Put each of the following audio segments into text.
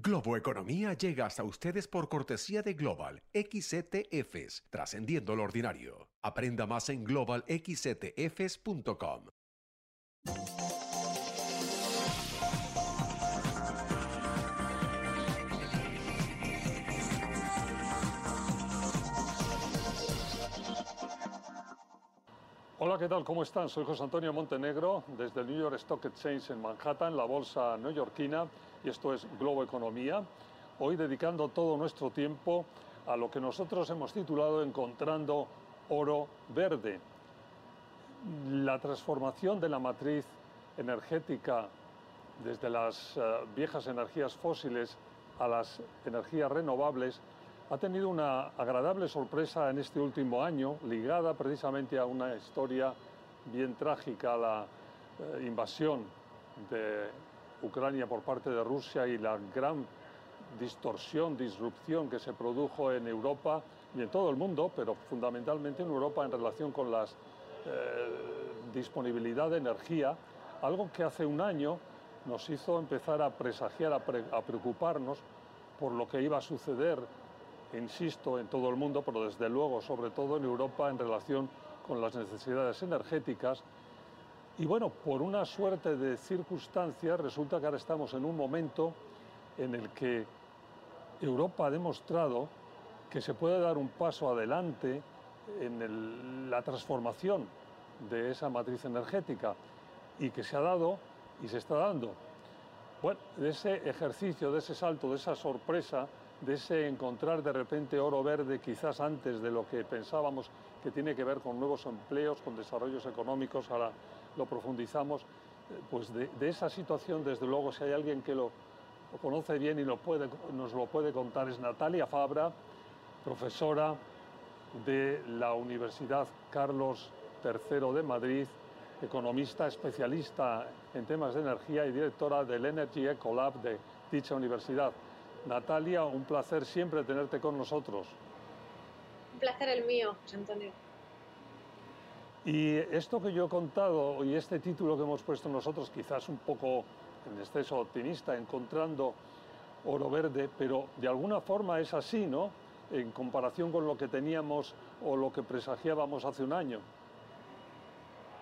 Globo Economía llega hasta ustedes por cortesía de Global XCTFs, trascendiendo lo ordinario. Aprenda más en globalxctfs.com. Hola, ¿qué tal? ¿Cómo están? Soy José Antonio Montenegro desde el New York Stock Exchange en Manhattan, la bolsa neoyorquina, y esto es Globo Economía. Hoy dedicando todo nuestro tiempo a lo que nosotros hemos titulado Encontrando oro verde. La transformación de la matriz energética desde las eh, viejas energías fósiles a las energías renovables ha tenido una agradable sorpresa en este último año, ligada precisamente a una historia bien trágica, la eh, invasión de Ucrania por parte de Rusia y la gran distorsión, disrupción que se produjo en Europa y en todo el mundo, pero fundamentalmente en Europa en relación con la eh, disponibilidad de energía, algo que hace un año nos hizo empezar a presagiar, a preocuparnos por lo que iba a suceder insisto, en todo el mundo, pero desde luego, sobre todo en Europa, en relación con las necesidades energéticas. Y bueno, por una suerte de circunstancias, resulta que ahora estamos en un momento en el que Europa ha demostrado que se puede dar un paso adelante en la transformación de esa matriz energética y que se ha dado y se está dando. Bueno, de ese ejercicio, de ese salto, de esa sorpresa, de ese encontrar de repente oro verde quizás antes de lo que pensábamos que tiene que ver con nuevos empleos, con desarrollos económicos, ahora lo profundizamos, eh, pues de, esa situación desde luego si hay alguien que lo, conoce bien y nos lo puede contar es Natalia Fabra, profesora de la Universidad Carlos III de Madrid, economista especialista en temas de energía y directora del Energy Ecolab de dicha universidad. Natalia, un placer siempre tenerte con nosotros. Un placer el mío, José Antonio. Y esto que yo he contado y este título que hemos puesto nosotros, quizás un poco en exceso optimista, encontrando oro verde, pero de alguna forma es así, ¿no? En comparación con lo que teníamos o lo que presagiábamos hace un año.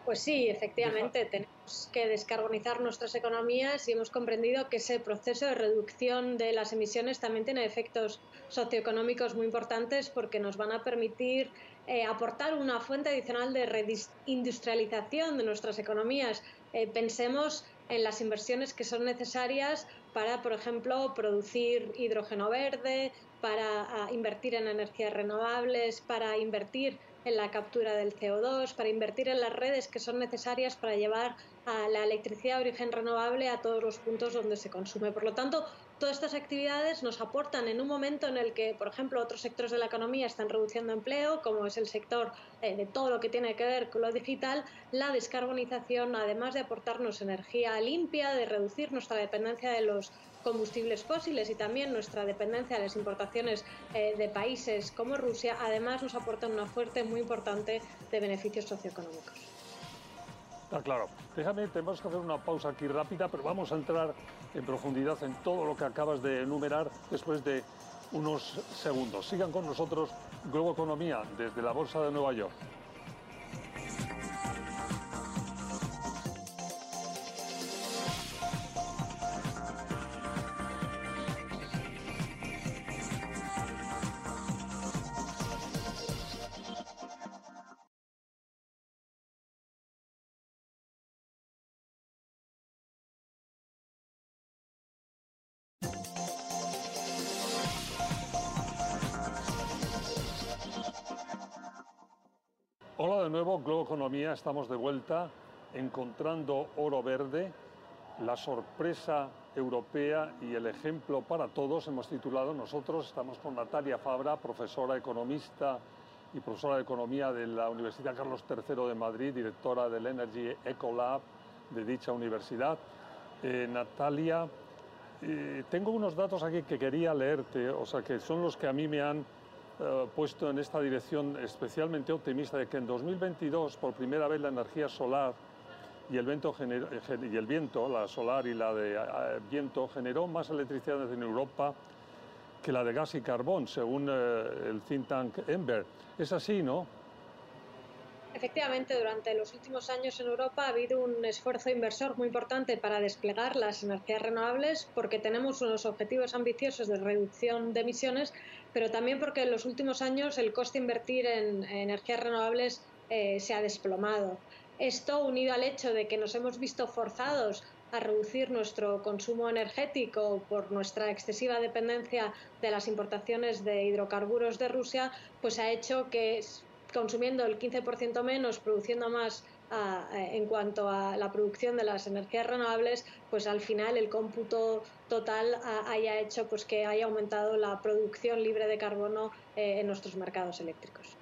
Pues sí, efectivamente, tenemos que descarbonizar nuestras economías y hemos comprendido que ese proceso de reducción de las emisiones también tiene efectos socioeconómicos muy importantes porque nos van a permitir eh, aportar una fuente adicional de reindustrialización de nuestras economías. Eh, pensemos en las inversiones que son necesarias para, por ejemplo, producir hidrógeno verde, para ah, invertir en energías renovables, para invertir en la captura del CO2, para invertir en las redes que son necesarias para llevar a la electricidad de origen renovable a todos los puntos donde se consume. Por lo tanto, todas estas actividades nos aportan en un momento en el que, por ejemplo, otros sectores de la economía están reduciendo empleo, como es el sector eh, de todo lo que tiene que ver con lo digital, la descarbonización, además de aportarnos energía limpia, de reducir nuestra dependencia de los combustibles fósiles y también nuestra dependencia de las importaciones eh, de países como Rusia, además nos aportan una fuerte muy importante de beneficios socioeconómicos. Está claro. Déjame, tenemos que hacer una pausa aquí rápida, pero vamos a entrar en profundidad en todo lo que acabas de enumerar después de unos segundos. Sigan con nosotros Globo Economía desde la Bolsa de Nueva York. De nuevo, Globo Economía, estamos de vuelta encontrando oro verde, la sorpresa europea y el ejemplo para todos. Hemos titulado nosotros, estamos con Natalia Fabra, profesora economista y profesora de economía de la Universidad Carlos III de Madrid, directora del Energy Ecolab de dicha universidad. Eh, Natalia, eh, tengo unos datos aquí que quería leerte, o sea, que son los que a mí me han eh, puesto en esta dirección especialmente optimista de que en 2022 por primera vez la energía solar y el viento, y el viento la solar y la de viento, generó más electricidad en Europa que la de gas y carbón, según el think tank Ember. Es así, ¿no? Efectivamente, durante los últimos años en Europa ha habido un esfuerzo inversor muy importante para desplegar las energías renovables porque tenemos unos objetivos ambiciosos de reducción de emisiones, pero también porque en los últimos años el coste de invertir en, energías renovables eh, se ha desplomado. Esto unido al hecho de que nos hemos visto forzados a reducir nuestro consumo energético por nuestra excesiva dependencia de las importaciones de hidrocarburos de Rusia, pues ha hecho que consumiendo el 15% menos, produciendo más en cuanto a la producción de las energías renovables, pues al final el cómputo total haya hecho pues que haya aumentado la producción libre de carbono eh, en nuestros mercados eléctricos.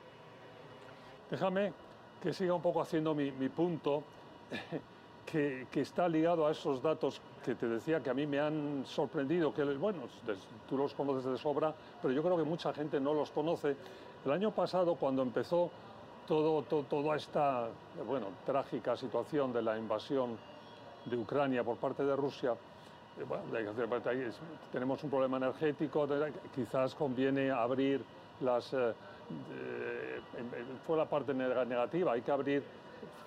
Déjame que siga un poco haciendo mi, punto, que, que, está ligado a esos datos que te decía que a mí me han sorprendido, que bueno, tú los conoces de sobra, pero yo creo que mucha gente no los conoce. El año pasado, cuando empezó todo, toda esta bueno, trágica situación de la invasión de Ucrania por parte de Rusia, eh, tenemos un problema energético, quizás conviene abrir las... Eh, fue la parte negativa, hay que abrir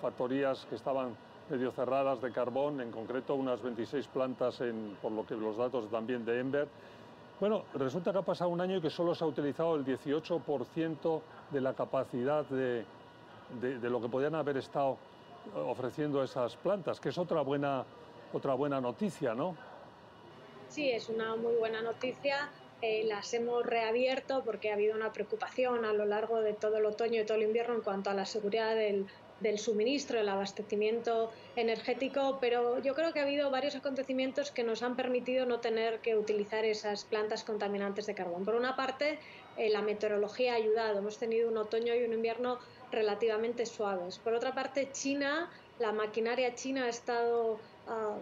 factorías que estaban medio cerradas de carbón, en concreto unas 26 plantas, por lo que los datos también de Ember, bueno, resulta que ha pasado un año y que solo se ha utilizado el 18% de la capacidad de, lo que podían haber estado ofreciendo esas plantas, que es otra buena, otra buena noticia, ¿no? Sí, es una muy buena noticia. Eh, las hemos reabierto porque ha habido una preocupación a lo largo de todo el otoño y todo el invierno en cuanto a la seguridad del, del suministro, el abastecimiento energético, pero yo creo que ha habido varios acontecimientos que nos han permitido no tener que utilizar esas plantas contaminantes de carbón. Por una parte, eh, la meteorología ha ayudado. Hemos tenido un otoño y un invierno relativamente suaves. Por otra parte, China, la maquinaria china ha estado ah,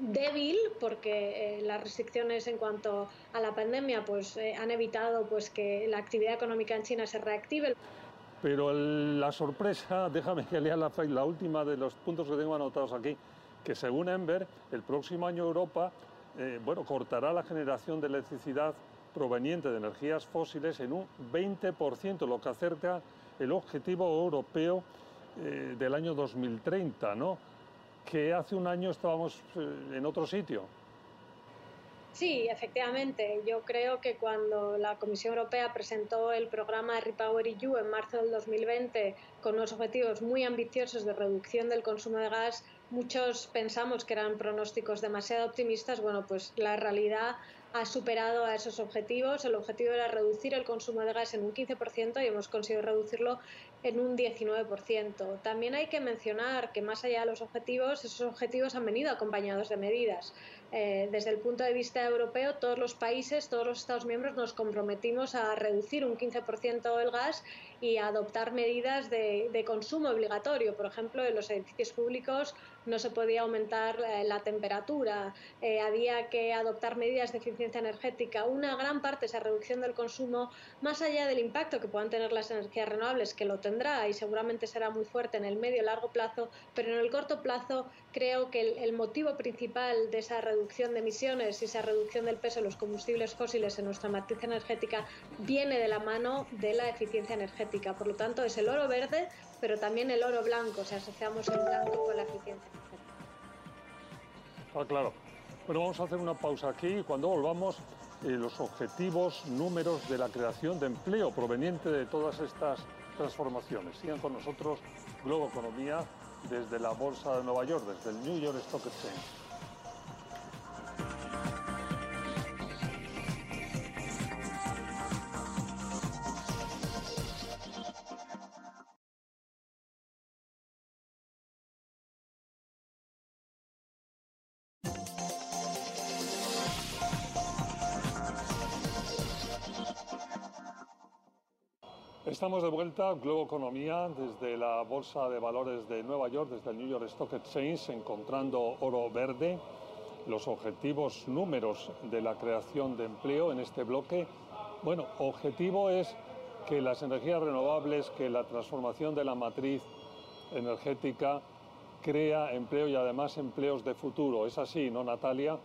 débil porque eh, las restricciones en cuanto a la pandemia pues, eh, han evitado pues, que la actividad económica en China se reactive. Pero la sorpresa, déjame que lea la, la última de los puntos que tengo anotados aquí, que según Enver, el próximo año Europa eh, bueno, cortará la generación de electricidad proveniente de energías fósiles en un 20%, lo que acerca el objetivo europeo eh, del año 2030, ¿no? que hace un año estábamos eh, en otro sitio. Sí, efectivamente. Yo creo que cuando la Comisión Europea presentó el programa Repower EU en marzo del 2020 con unos objetivos muy ambiciosos de reducción del consumo de gas, muchos pensamos que eran pronósticos demasiado optimistas. Bueno, pues la realidad ha superado a esos objetivos. El objetivo era reducir el consumo de gas en un 15% y hemos conseguido reducirlo en un 19%. También hay que mencionar que más allá de los objetivos, esos objetivos han venido acompañados de medidas. Eh, desde el punto de vista europeo, todos los países, todos los Estados miembros nos comprometimos a reducir un 15% el gas y adoptar medidas de, consumo obligatorio. Por ejemplo, en los edificios públicos no se podía aumentar eh, la temperatura, eh, había que adoptar medidas de eficiencia energética. Una gran parte de esa reducción del consumo, más allá del impacto que puedan tener las energías renovables, que lo tendrá y seguramente será muy fuerte en el medio y largo plazo, pero en el corto plazo creo que el, motivo principal de esa reducción de emisiones y esa reducción del peso de los combustibles fósiles en nuestra matriz energética viene de la mano de la eficiencia energética. Por lo tanto, es el oro verde, pero también el oro blanco, si asociamos el blanco con la eficiencia. Ah, claro. Bueno, vamos a hacer una pausa aquí cuando volvamos, eh, los objetivos, números de la creación de empleo proveniente de todas estas transformaciones. Sigan con nosotros Globo Economía desde la Bolsa de Nueva York, desde el New York Stock Exchange. Estamos de vuelta, Globo Economía, desde la Bolsa de Valores de Nueva York, desde el New York Stock Exchange, encontrando oro verde, los objetivos números de la creación de empleo en este bloque. Bueno, objetivo es que las energías renovables, que la transformación de la matriz energética crea empleo y además empleos de futuro. ¿Es así, no, Natalia?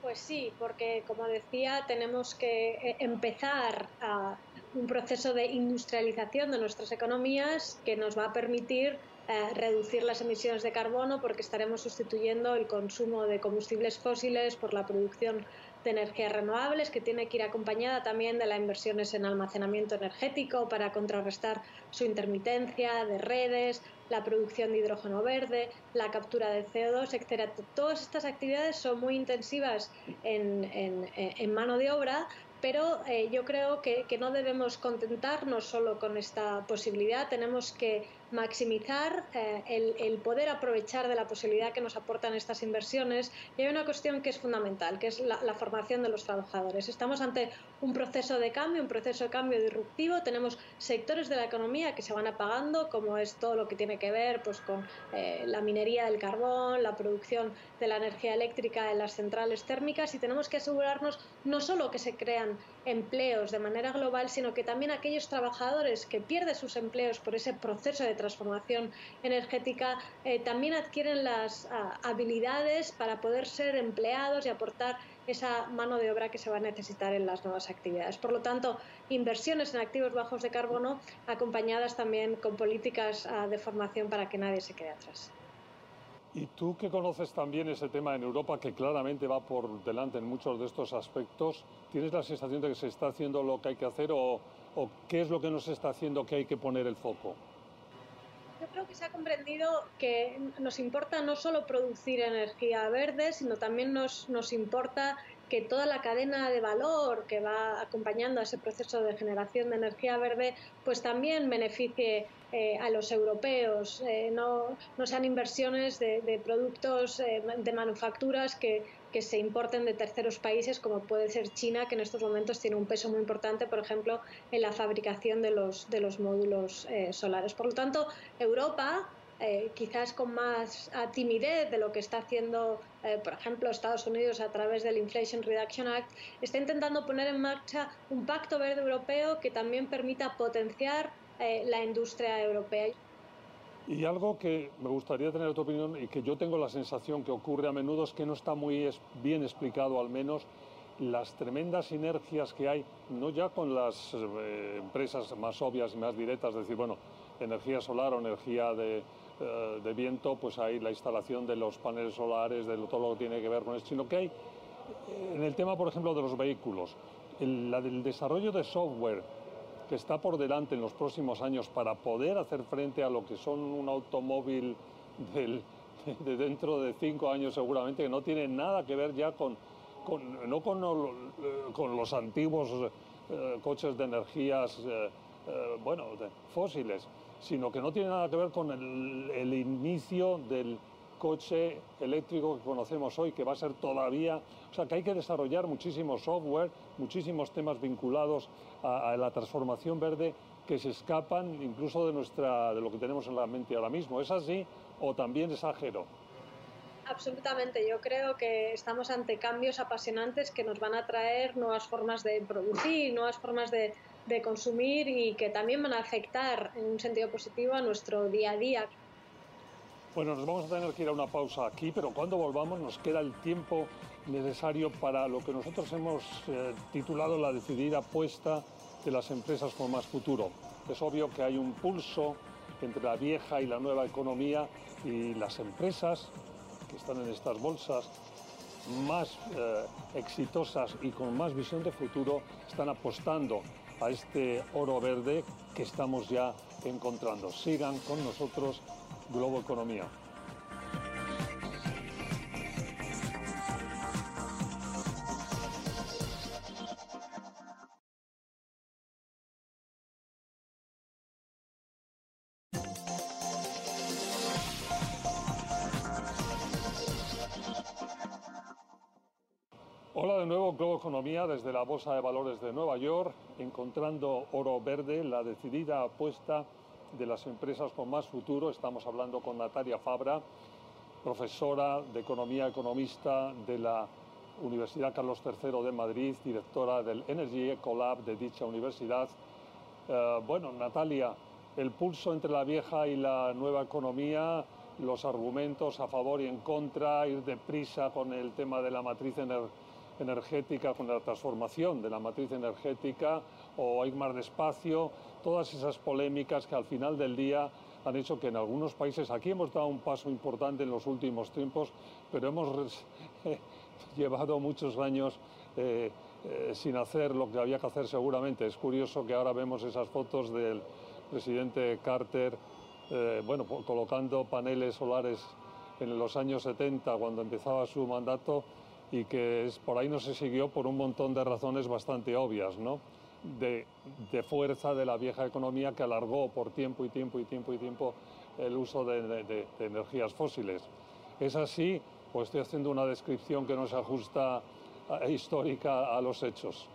Pues sí, porque como decía, tenemos que eh, empezar a un proceso de industrialización de nuestras economías que nos va a permitir eh, reducir las emisiones de carbono porque estaremos sustituyendo el consumo de combustibles fósiles por la producción de energías renovables, que tiene que ir acompañada también de las inversiones en almacenamiento energético para contrarrestar su intermitencia de redes, la producción de hidrógeno verde, la captura de CO2, etcétera. Todas estas actividades son muy intensivas en, en mano de obra, pero eh, yo creo que, no debemos contentarnos solo con esta posibilidad, tenemos que maximizar eh, el, poder aprovechar de la posibilidad que nos aportan estas inversiones. Y hay una cuestión que es fundamental, que es la, formación de los trabajadores. Estamos ante un proceso de cambio, un proceso de cambio disruptivo. Tenemos sectores de la economía que se van apagando, como es todo lo que tiene que ver pues, con eh, la minería del carbón, la producción de la energía eléctrica en las centrales térmicas y tenemos que asegurarnos no solo que se crean empleos de manera global, sino que también aquellos trabajadores que pierden sus empleos por ese proceso de transformación energética eh, también adquieren las ah, habilidades para poder ser empleados y aportar esa mano de obra que se va a necesitar en las nuevas actividades. Por lo tanto, inversiones en activos bajos de carbono acompañadas también con políticas ah, de formación para que nadie se quede atrás. Y tú que conoces también ese tema en Europa, que claramente va por delante en muchos de estos aspectos, ¿tienes la sensación de que se está haciendo lo que hay que hacer o, qué es lo que no se está haciendo que hay que poner el foco? Yo creo que se ha comprendido que nos importa no solo producir energía verde, sino también nos, nos importa que toda la cadena de valor que va acompañando a ese proceso de generación de energía verde, pues también beneficie eh, a los europeos, eh, no, no, sean inversiones de, productos eh, de manufacturas que, que, se importen de terceros países, como puede ser China, que en estos momentos tiene un peso muy importante, por ejemplo, en la fabricación de los, de los módulos solares. Por lo tanto, Europa quizás con más timidez de lo que está haciendo, por ejemplo, Estados Unidos a través del Inflation Reduction Act, está intentando poner en marcha un pacto verde europeo que también permita potenciar eh, la industria europea. Y algo que me gustaría tener tu opinión y que yo tengo la sensación que ocurre a menudo es que no está muy bien explicado al menos las tremendas sinergias que hay, no ya con las eh, empresas más obvias y más directas, es decir, bueno, energía solar o energía de, eh, de, viento, pues hay la instalación de los paneles solares, de todo lo que tiene que ver con esto, sino que hay en el tema, por ejemplo, de los vehículos, el, la del desarrollo de software, que está por delante en los próximos años para poder hacer frente a lo que son un automóvil de dentro de cinco años seguramente, que no tiene nada que ver ya con, no con, los antiguos eh, coches de energías, eh, eh, bueno, fósiles, sino que no tiene nada que ver con el inicio del coche eléctrico que conocemos hoy, que va a ser todavía, o sea, que hay que desarrollar muchísimo software, muchísimos temas vinculados a, la transformación verde que se escapan incluso de, nuestra, de lo que tenemos en la mente ahora mismo. ¿Es así o también exagero? Absolutamente, yo creo que estamos ante cambios apasionantes que nos van a traer nuevas formas de producir, nuevas formas de, de consumir y que también van a afectar en un sentido positivo a nuestro día a día. Bueno, nos vamos a tener que ir a una pausa aquí, pero cuando volvamos nos queda el tiempo necesario para lo que nosotros hemos eh, titulado la decidida apuesta de las empresas con más futuro. Es obvio que hay un pulso entre la vieja y la nueva economía y las empresas que están en estas bolsas más eh, exitosas y con más visión de futuro están apostando a este oro verde que estamos ya encontrando. Sigan con nosotros Globo Economía. Hola de nuevo, Globo Economía desde la Bolsa de Valores de Nueva York, encontrando oro verde, la decidida apuesta de las empresas con más futuro. Estamos hablando con Natalia Fabra, profesora de Economía, economista de la Universidad Carlos III de Madrid, directora del Energy Ecolab de dicha universidad. Eh, bueno, Natalia, el pulso entre la vieja y la nueva economía los argumentos a favor y en contra, ir deprisa con el tema de la matriz energética, con la transformación de la matriz energética o ir más despacio, todas esas polémicas que al final del día han hecho que en algunos países, aquí hemos dado un paso importante en los últimos tiempos, pero hemos llevado muchos años eh, eh, sin hacer lo que había que hacer seguramente. Es curioso que ahora vemos esas fotos del presidente Carter, eh, bueno, colocando paneles solares en los años 70 cuando empezaba su mandato y que es, por ahí no se siguió por un montón de razones bastante obvias, ¿no? De, fuerza de la vieja economía que alargó por tiempo y tiempo y tiempo y tiempo el uso de energías fósiles. Es así, pues estoy haciendo una descripción que no se ajusta histórica a los hechos.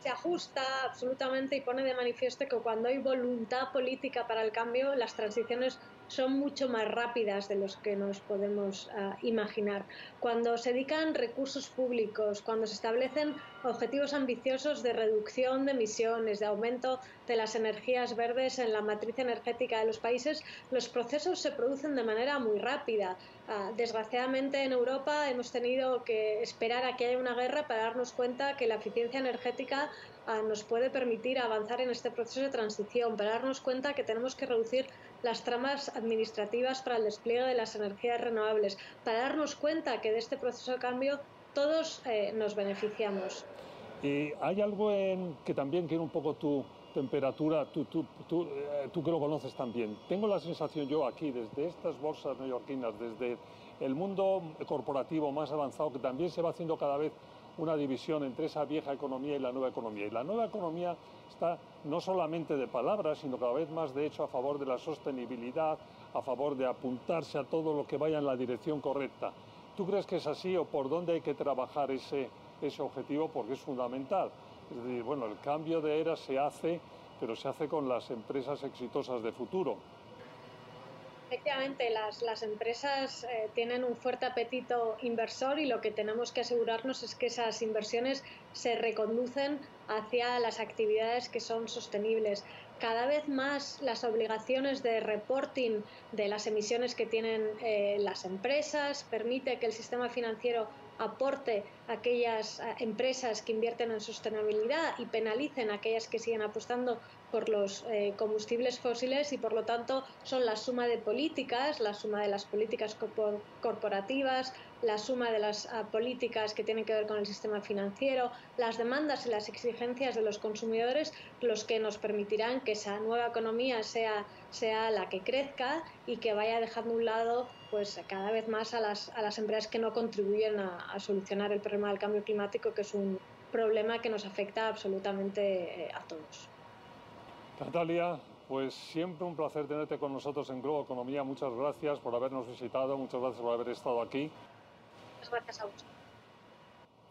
Se ajusta absolutamente y pone de manifiesto que cuando hay voluntad política para el cambio, las transiciones son mucho más rápidas de los que nos podemos ah, imaginar. Cuando se dedican recursos públicos, cuando se establecen objetivos ambiciosos de reducción de emisiones, de aumento de las energías verdes en la matriz energética de los países, los procesos se producen de manera muy rápida. Ah, desgraciadamente en Europa hemos tenido que esperar a que haya una guerra para darnos cuenta que la eficiencia energética ah, nos puede permitir avanzar en este proceso de transición, para darnos cuenta que tenemos que reducir las tramas administrativas para el despliegue de las energías renovables, para darnos cuenta que de este proceso de cambio todos eh, nos beneficiamos. Y hay algo en que también quiero un poco tu temperatura, tú, tú, tú, tú que lo conoces también. Tengo la sensación yo aquí, desde estas bolsas neoyorquinas, desde el mundo corporativo más avanzado, que también se va haciendo cada vez una división entre esa vieja economía y la nueva economía. Y la nueva economía está no solamente de palabras, sino cada vez más de hecho a favor de la sostenibilidad, a favor de apuntarse a todo lo que vaya en la dirección correcta. ¿Tú crees que es así o por dónde hay que trabajar ese, ese objetivo? Porque es fundamental. Es decir, bueno, el cambio de era se hace, pero se hace con las empresas exitosas de futuro. Efectivamente, las, las empresas eh, tienen un fuerte apetito inversor y lo que tenemos que asegurarnos es que esas inversiones se reconducen hacia las actividades que son sostenibles. Cada vez más las obligaciones de reporting de las emisiones que tienen eh, las empresas permite que el sistema financiero aporte a aquellas eh, empresas que invierten en sostenibilidad y penalicen a aquellas que siguen apostando por los eh, combustibles fósiles y por lo tanto son la suma de políticas, la suma de las políticas corporativas, la suma de las ah, políticas que tienen que ver con el sistema financiero, las demandas y las exigencias de los consumidores, los que nos permitirán que esa nueva economía sea, sea la que crezca y que vaya dejando un lado pues cada vez más a las, a las empresas que no contribuyen a, a solucionar el problema del cambio climático, que es un problema que nos afecta absolutamente eh, a todos. Natalia, pues siempre un placer tenerte con nosotros en Globo Economía. Muchas gracias por habernos visitado, muchas gracias por haber estado aquí. Muchas gracias a vos.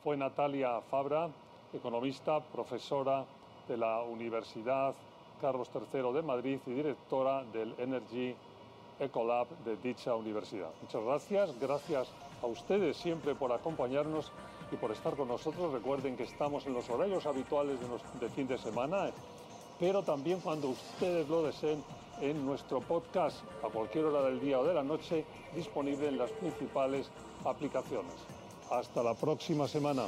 Fue Natalia Fabra, economista, profesora de la Universidad Carlos III de Madrid y directora del Energy Ecolab de dicha universidad. Muchas gracias, gracias a ustedes siempre por acompañarnos y por estar con nosotros. Recuerden que estamos en los horarios habituales de, de fin de semana pero también cuando ustedes lo deseen en nuestro podcast a cualquier hora del día o de la noche, disponible en las principales aplicaciones. Hasta la próxima semana.